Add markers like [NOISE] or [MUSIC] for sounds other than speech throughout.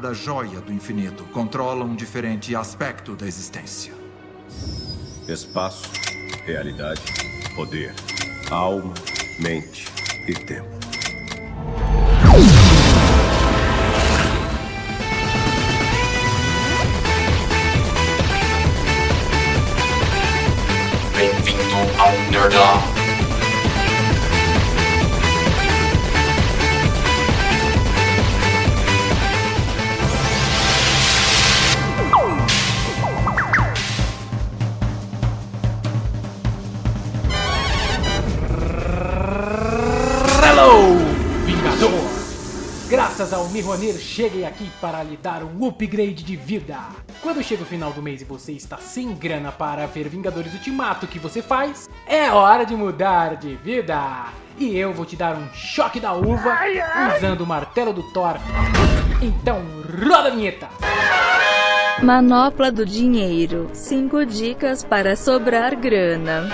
cada joia do infinito controla um diferente aspecto da existência. Espaço, realidade, poder, alma, mente e tempo. Bem-vindo ao Nerdão. Ao Mihonir, cheguei aqui para lhe dar um upgrade de vida. Quando chega o final do mês e você está sem grana para ver Vingadores Ultimato, o que você faz? É hora de mudar de vida! E eu vou te dar um choque da uva usando o martelo do Thor. Então, roda a vinheta! Manopla do dinheiro. 5 dicas para sobrar grana.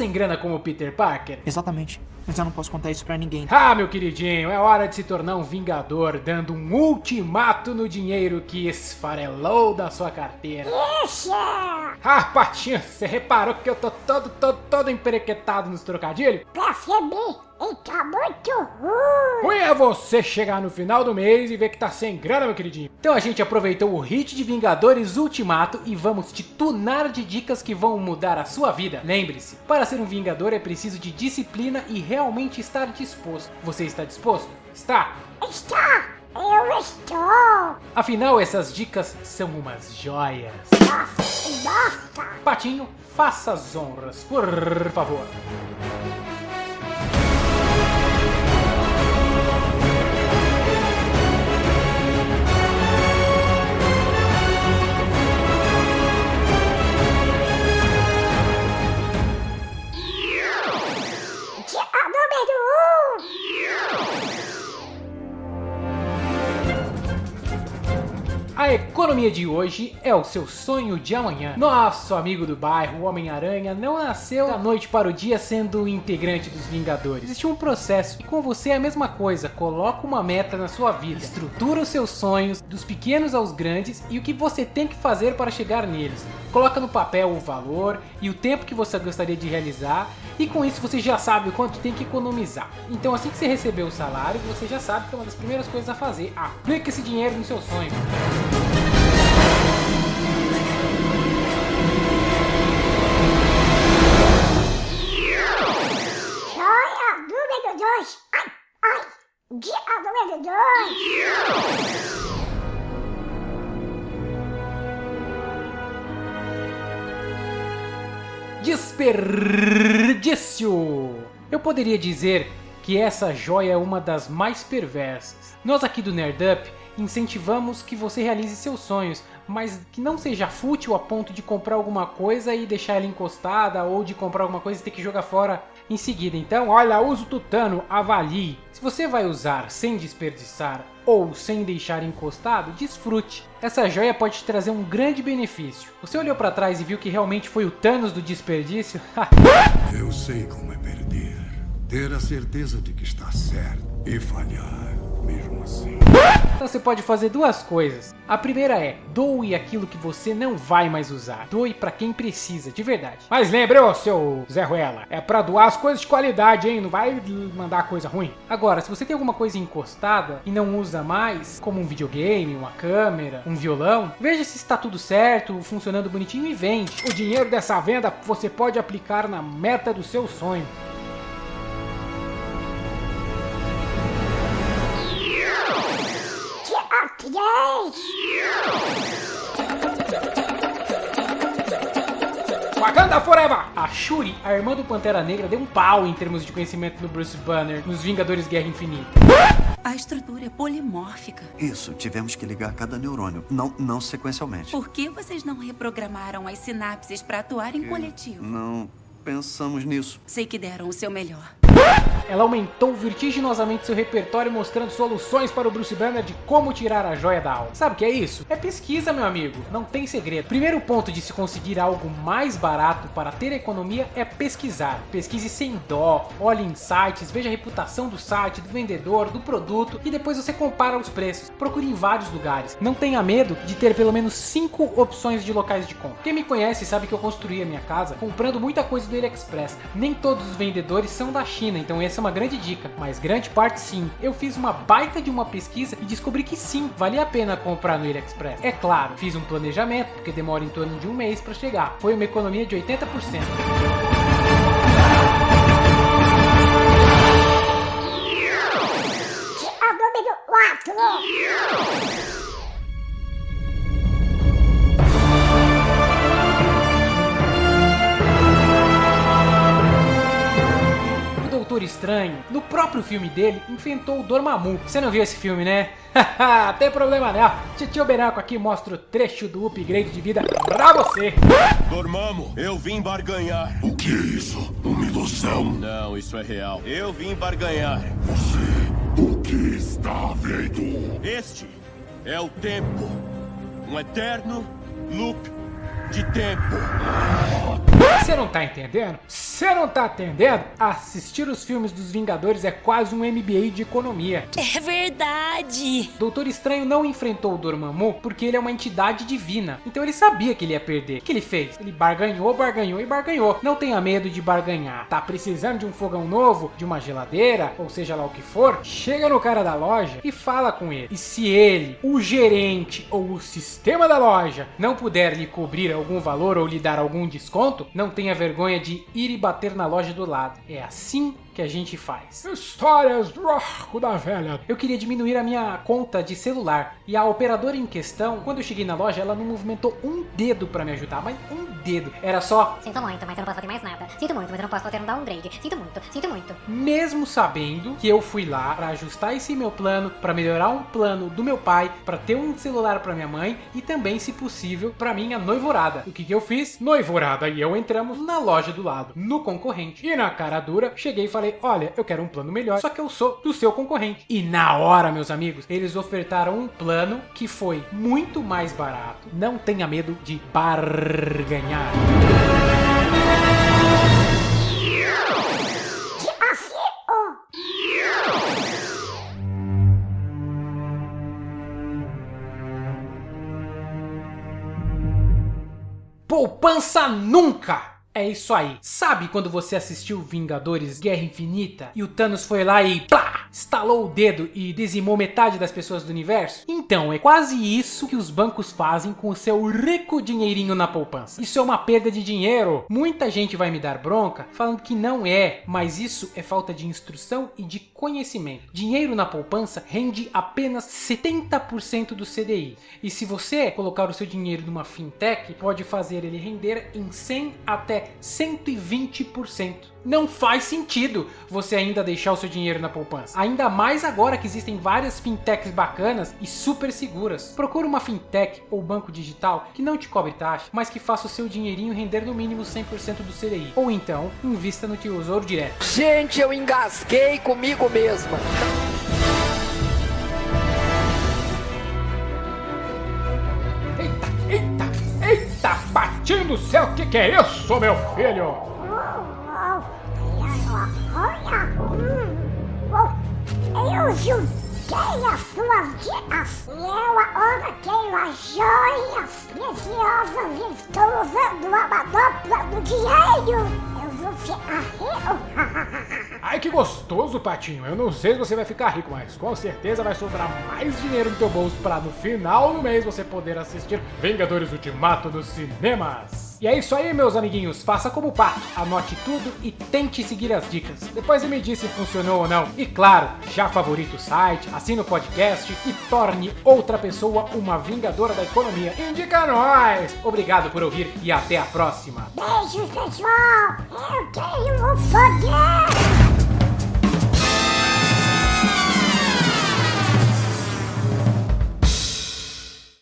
Sem grana como o Peter Parker? Exatamente. Mas eu não posso contar isso pra ninguém. Ah, meu queridinho, é hora de se tornar um vingador, dando um ultimato no dinheiro que esfarelou da sua carteira. Ah, Patinho, você reparou que eu tô todo, todo, todo emperequetado nos trocadilhos? Percebi, e tá muito ruim. Ruim é você chegar no final do mês e ver que tá sem grana, meu queridinho. Então a gente aproveitou o hit de Vingadores Ultimato e vamos te tunar de dicas que vão mudar a sua vida. Lembre-se, para ser um Vingador é preciso de disciplina e realmente estar disposto. Você está disposto? Está? Está, eu estou. Afinal, essas dicas são umas joias. Nossa, nossa. Patinho, faça as honras, por favor. A economia de hoje é o seu sonho de amanhã. Nosso amigo do bairro, o Homem-Aranha, não nasceu da noite para o dia sendo integrante dos Vingadores. Existe um processo e com você é a mesma coisa. Coloca uma meta na sua vida, estrutura os seus sonhos, dos pequenos aos grandes e o que você tem que fazer para chegar neles. Coloca no papel o valor e o tempo que você gostaria de realizar e com isso você já sabe o quanto tem que economizar. Então assim que você receber o salário, você já sabe que é uma das primeiras coisas a fazer. Aplica esse dinheiro no seu sonho. Joia número dois. Ai, ai. Dica número dois. Desperdício! Eu poderia dizer que essa joia é uma das mais perversas. Nós aqui do Nerdup incentivamos que você realize seus sonhos, mas que não seja fútil a ponto de comprar alguma coisa e deixar ela encostada ou de comprar alguma coisa e ter que jogar fora em seguida. Então, olha, usa o tutano, avalie. Se você vai usar sem desperdiçar ou sem deixar encostado, desfrute. Essa joia pode te trazer um grande benefício. Você olhou para trás e viu que realmente foi o Thanos do desperdício? [LAUGHS] Eu sei como é perder. Ter a certeza de que está certo e falhar mesmo assim. Então você pode fazer duas coisas. A primeira é doe aquilo que você não vai mais usar. Doe pra quem precisa, de verdade. Mas lembre, ô seu Zé Ruela, é pra doar as coisas de qualidade, hein? Não vai mandar coisa ruim. Agora, se você tem alguma coisa encostada e não usa mais, como um videogame, uma câmera, um violão, veja se está tudo certo, funcionando bonitinho e vende. O dinheiro dessa venda você pode aplicar na meta do seu sonho. Wakanda Forever! A Shuri, a irmã do Pantera Negra, deu um pau em termos de conhecimento no Bruce Banner, nos Vingadores Guerra Infinita. A estrutura é polimórfica. Isso, tivemos que ligar cada neurônio, não, não sequencialmente. Por que vocês não reprogramaram as sinapses para atuar em coletivo? Não pensamos nisso. Sei que deram o seu melhor. Ela aumentou vertiginosamente seu repertório mostrando soluções para o Bruce Banner de como tirar a joia da alma. Sabe o que é isso? É pesquisa, meu amigo. Não tem segredo. Primeiro ponto de se conseguir algo mais barato para ter economia é pesquisar. Pesquise sem dó, olhe em sites, veja a reputação do site, do vendedor, do produto e depois você compara os preços. Procure em vários lugares. Não tenha medo de ter pelo menos 5 opções de locais de compra. Quem me conhece sabe que eu construí a minha casa comprando muita coisa do AliExpress. Nem todos os vendedores são da China, então essa é uma grande dica, mas grande parte sim. Eu fiz uma baita de uma pesquisa e descobri que sim, valia a pena comprar no AliExpress. É claro, fiz um planejamento, porque demora em torno de um mês para chegar. Foi uma economia de 80%. Estranho, no próprio filme dele, enfrentou o Dormammu. Você não viu esse filme, né? [LAUGHS] Tem problema não. Titio Benaco aqui mostra o trecho do upgrade de vida pra você. Dormamo, eu vim barganhar. O que é isso? Uma ilusão? Não, isso é real. Eu vim barganhar. Você, o que está vendo? Este é o tempo. Um eterno loop de tempo. Você não tá entendendo? Você não tá entendendo? Assistir os filmes dos Vingadores é quase um MBA de economia. É verdade. Doutor Estranho não enfrentou o Dormammu porque ele é uma entidade divina. Então ele sabia que ele ia perder. O que ele fez? Ele barganhou, barganhou e barganhou. Não tenha medo de barganhar. Tá precisando de um fogão novo, de uma geladeira, ou seja lá o que for? Chega no cara da loja e fala com ele. E se ele, o gerente ou o sistema da loja não puder lhe cobrir algum valor ou lhe dar algum desconto, não tenha vergonha de ir e bater na loja do lado. É assim que a gente faz. Histórias do arco da velha. Eu queria diminuir a minha conta de celular e a operadora em questão, quando eu cheguei na loja, ela não movimentou um dedo para me ajudar, mas um dedo. Era só Sinto muito, mas eu não posso fazer mais nada. Sinto muito, mas eu não posso fazer um downgrade. Sinto muito, sinto muito. mesmo sabendo que eu fui lá para ajustar esse meu plano, para melhorar um plano do meu pai, para ter um celular para minha mãe e também, se possível, para minha noivorada. O que que eu fiz? Noivorada e eu entramos na loja do lado, no concorrente. E na cara dura, cheguei e falei: "Olha, eu quero um plano melhor, só que eu sou do seu concorrente". E na hora, meus amigos, eles ofertaram um plano que foi muito mais barato. Não tenha medo de barganhar. Poupança nunca! É isso aí. Sabe quando você assistiu Vingadores Guerra Infinita e o Thanos foi lá e plá, estalou o dedo e dizimou metade das pessoas do universo? Então, é quase isso que os bancos fazem com o seu rico dinheirinho na poupança. Isso é uma perda de dinheiro. Muita gente vai me dar bronca falando que não é, mas isso é falta de instrução e de conhecimento. Dinheiro na poupança rende apenas 70% do CDI. E se você colocar o seu dinheiro numa fintech, pode fazer ele render em 100 até 120%. Não faz sentido você ainda deixar o seu dinheiro na poupança. Ainda mais agora que existem várias fintechs bacanas e super seguras. Procure uma fintech ou banco digital que não te cobre taxa, mas que faça o seu dinheirinho render no mínimo 100% do CDI. Ou então, invista no Tesouro Direto. Gente, eu engasguei comigo mesma. Eita, eita, patinho do céu, o que, que é isso, meu filho? Eu juntei as suas dicas e eu agora tenho as joias preciosas e estou usando uma manopla do dinheiro. Eu vou ficar rico. Ai, que gostoso, Patinho. Eu não sei se você vai ficar rico, mas com certeza vai sobrar mais dinheiro no teu bolso para no final do mês você poder assistir Vingadores Ultimato nos cinemas. E é isso aí, meus amiguinhos. Faça como o Pato, anote tudo e tente seguir as dicas. Depois me diz se funcionou ou não. E claro, já favorita o site, assina o podcast e torne outra pessoa uma vingadora da economia. Indica nós! Obrigado por ouvir e até a próxima. Beijo, pessoal. Eu tenho o poder.